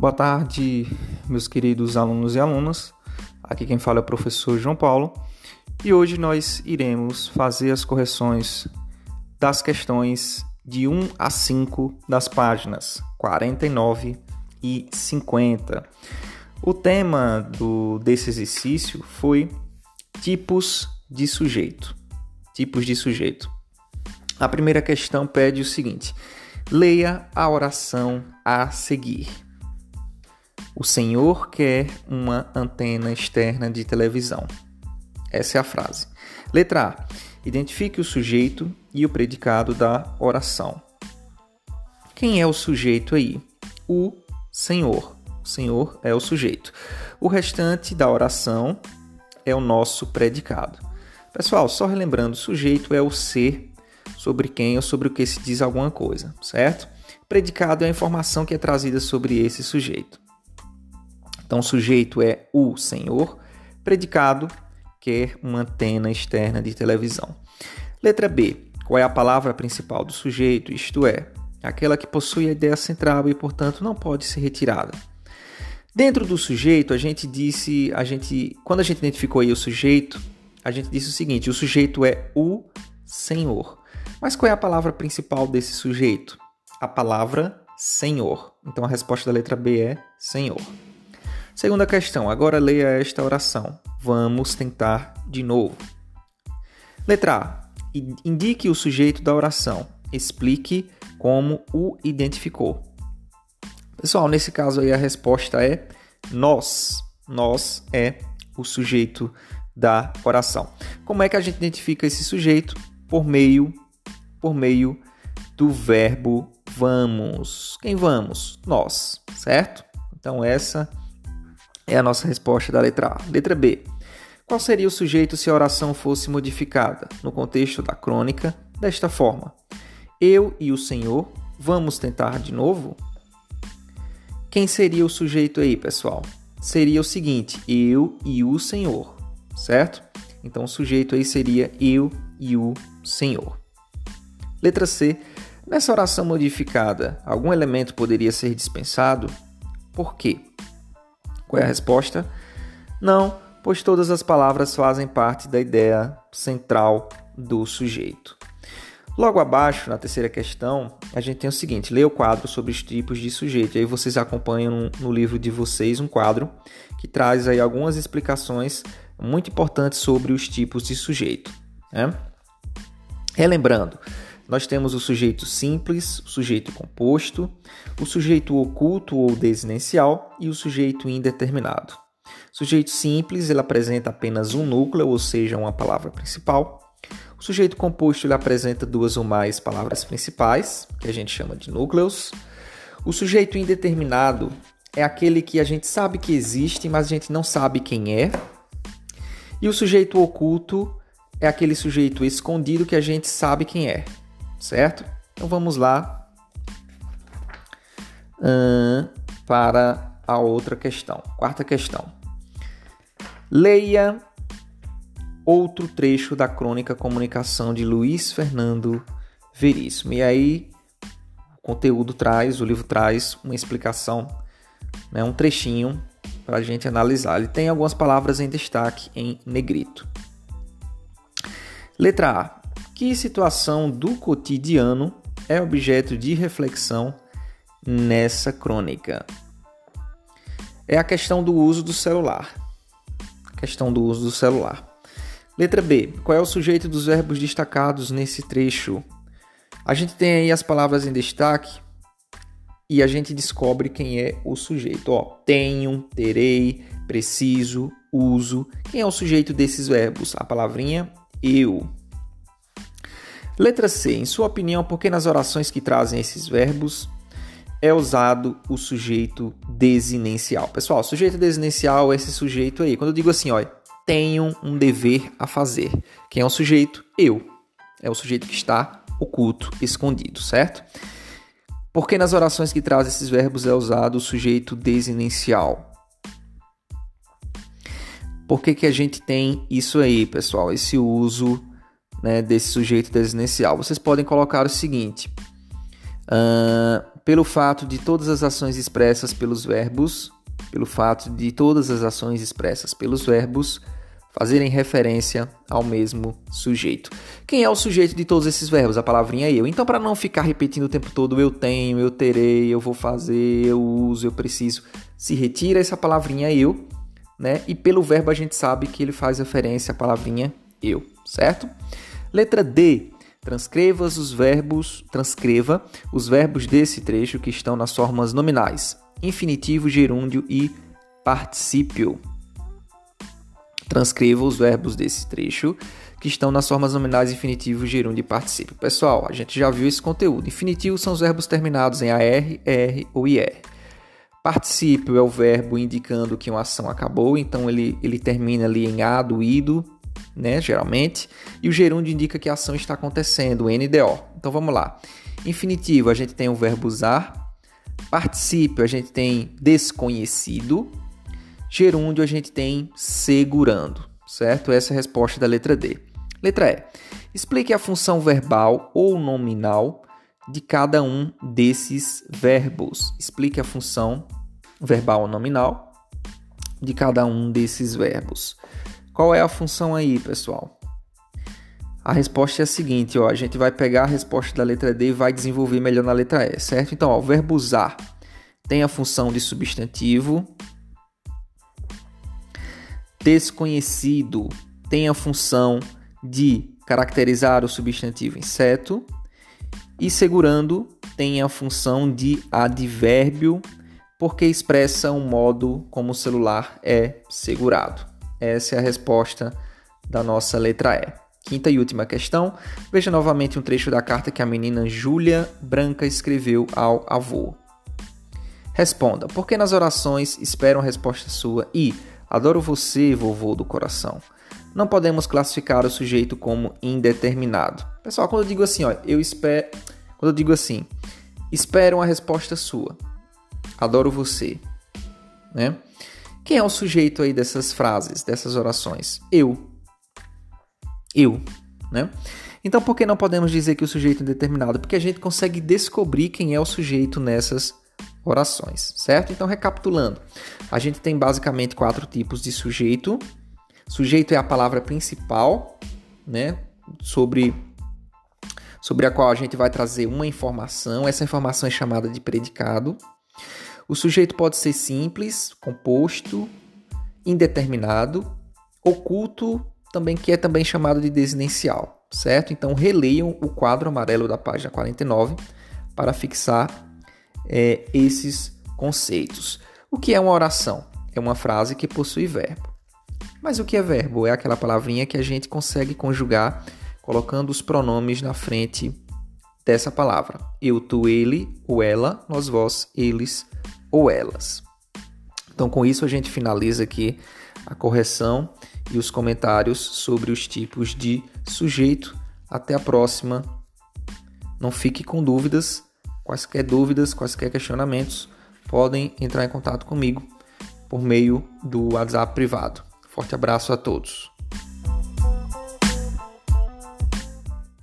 Boa tarde, meus queridos alunos e alunas. Aqui quem fala é o professor João Paulo e hoje nós iremos fazer as correções das questões de 1 a 5 das páginas 49 e 50. O tema do, desse exercício foi tipos de sujeito. Tipos de sujeito. A primeira questão pede o seguinte: leia a oração a seguir. O Senhor quer uma antena externa de televisão. Essa é a frase. Letra A. Identifique o sujeito e o predicado da oração. Quem é o sujeito aí? O Senhor. O Senhor é o sujeito. O restante da oração é o nosso predicado. Pessoal, só relembrando, o sujeito é o ser sobre quem ou sobre o que se diz alguma coisa, certo? Predicado é a informação que é trazida sobre esse sujeito. Então, o sujeito é o Senhor, predicado quer uma antena externa de televisão. Letra B. Qual é a palavra principal do sujeito? Isto é, aquela que possui a ideia central e, portanto, não pode ser retirada. Dentro do sujeito, a gente disse, a gente, quando a gente identificou aí o sujeito, a gente disse o seguinte: o sujeito é o Senhor. Mas qual é a palavra principal desse sujeito? A palavra Senhor. Então a resposta da letra B é Senhor. Segunda questão, agora leia esta oração. Vamos tentar de novo. Letra A. Indique o sujeito da oração. Explique como o identificou. Pessoal, nesse caso aí a resposta é nós. Nós é o sujeito da oração. Como é que a gente identifica esse sujeito? Por meio por meio do verbo vamos. Quem vamos? Nós, certo? Então essa é a nossa resposta da letra A. Letra B. Qual seria o sujeito se a oração fosse modificada no contexto da crônica desta forma? Eu e o Senhor vamos tentar de novo? Quem seria o sujeito aí, pessoal? Seria o seguinte: eu e o Senhor, certo? Então o sujeito aí seria eu e o Senhor. Letra C. Nessa oração modificada, algum elemento poderia ser dispensado? Por quê? Qual é a resposta? Não, pois todas as palavras fazem parte da ideia central do sujeito. Logo abaixo, na terceira questão, a gente tem o seguinte: leia o quadro sobre os tipos de sujeito. Aí vocês acompanham no livro de vocês um quadro que traz aí algumas explicações muito importantes sobre os tipos de sujeito. Né? Relembrando, nós temos o sujeito simples, o sujeito composto, o sujeito oculto ou desinencial e o sujeito indeterminado. O sujeito simples ele apresenta apenas um núcleo, ou seja, uma palavra principal. O sujeito composto ele apresenta duas ou mais palavras principais, que a gente chama de núcleos. O sujeito indeterminado é aquele que a gente sabe que existe, mas a gente não sabe quem é. E o sujeito oculto é aquele sujeito escondido que a gente sabe quem é certo? Então vamos lá hum, para a outra questão. Quarta questão. Leia outro trecho da crônica Comunicação de Luiz Fernando Veríssimo. E aí o conteúdo traz, o livro traz uma explicação, né, um trechinho para a gente analisar. Ele tem algumas palavras em destaque em negrito. Letra A. Que situação do cotidiano é objeto de reflexão nessa crônica? É a questão do uso do celular. Questão do uso do celular. Letra B. Qual é o sujeito dos verbos destacados nesse trecho? A gente tem aí as palavras em destaque e a gente descobre quem é o sujeito. Ó, tenho, terei, preciso, uso. Quem é o sujeito desses verbos? A palavrinha eu. Letra C. Em sua opinião, por que nas orações que trazem esses verbos é usado o sujeito desinencial? Pessoal, sujeito desinencial é esse sujeito aí. Quando eu digo assim, ó, tenho um dever a fazer. Quem é o sujeito? Eu. É o sujeito que está oculto, escondido, certo? Por que nas orações que trazem esses verbos é usado o sujeito desinencial? Por que, que a gente tem isso aí, pessoal? Esse uso né, desse sujeito desinencial. Vocês podem colocar o seguinte: Uh, pelo fato de todas as ações expressas pelos verbos, pelo fato de todas as ações expressas pelos verbos fazerem referência ao mesmo sujeito. Quem é o sujeito de todos esses verbos? A palavrinha eu. Então, para não ficar repetindo o tempo todo eu tenho, eu terei, eu vou fazer, eu uso, eu preciso, se retira essa palavrinha eu, né? E pelo verbo a gente sabe que ele faz referência à palavrinha eu, certo? Letra D. Transcreva os verbos, transcreva os verbos desse trecho que estão nas formas nominais: infinitivo, gerúndio e particípio. Transcreva os verbos desse trecho que estão nas formas nominais infinitivo, gerúndio e particípio. Pessoal, a gente já viu esse conteúdo. Infinitivo são os verbos terminados em AR, ER ou IR. Particípio é o verbo indicando que uma ação acabou, então ele, ele termina ali em A do ido, né, geralmente, e o gerúndio indica que a ação está acontecendo, o NDO. Então vamos lá. Infinitivo, a gente tem o verbo usar. Particípio, a gente tem desconhecido. Gerúndio, a gente tem segurando, certo? Essa é a resposta da letra D. Letra E. Explique a função verbal ou nominal de cada um desses verbos. Explique a função verbal ou nominal de cada um desses verbos. Qual é a função aí, pessoal? A resposta é a seguinte, ó, a gente vai pegar a resposta da letra D e vai desenvolver melhor na letra E, certo? Então, ó, o verbo usar tem a função de substantivo. Desconhecido tem a função de caracterizar o substantivo inseto. E segurando tem a função de advérbio, porque expressa um modo como o celular é segurado. Essa é a resposta da nossa letra E. Quinta e última questão. Veja novamente um trecho da carta que a menina Júlia Branca escreveu ao avô. Responda: por que nas orações esperam a resposta sua e adoro você, vovô do coração? Não podemos classificar o sujeito como indeterminado. Pessoal, quando eu digo assim, ó, eu espero, quando eu digo assim, espero uma resposta sua. Adoro você, né? Quem é o sujeito aí dessas frases, dessas orações? Eu. Eu, né? Então, por que não podemos dizer que o sujeito é determinado? Porque a gente consegue descobrir quem é o sujeito nessas orações, certo? Então, recapitulando, a gente tem basicamente quatro tipos de sujeito. Sujeito é a palavra principal, né? Sobre, sobre a qual a gente vai trazer uma informação. Essa informação é chamada de predicado. O sujeito pode ser simples, composto, indeterminado, oculto, também que é também chamado de desinencial, certo? Então releiam o quadro amarelo da página 49 para fixar é, esses conceitos. O que é uma oração? É uma frase que possui verbo. Mas o que é verbo? É aquela palavrinha que a gente consegue conjugar colocando os pronomes na frente dessa palavra. Eu, tu, ele, o ela, nós, vós, eles, ou elas. Então, com isso, a gente finaliza aqui a correção e os comentários sobre os tipos de sujeito. Até a próxima. Não fique com dúvidas. Quaisquer dúvidas, quaisquer questionamentos, podem entrar em contato comigo por meio do WhatsApp privado. Forte abraço a todos.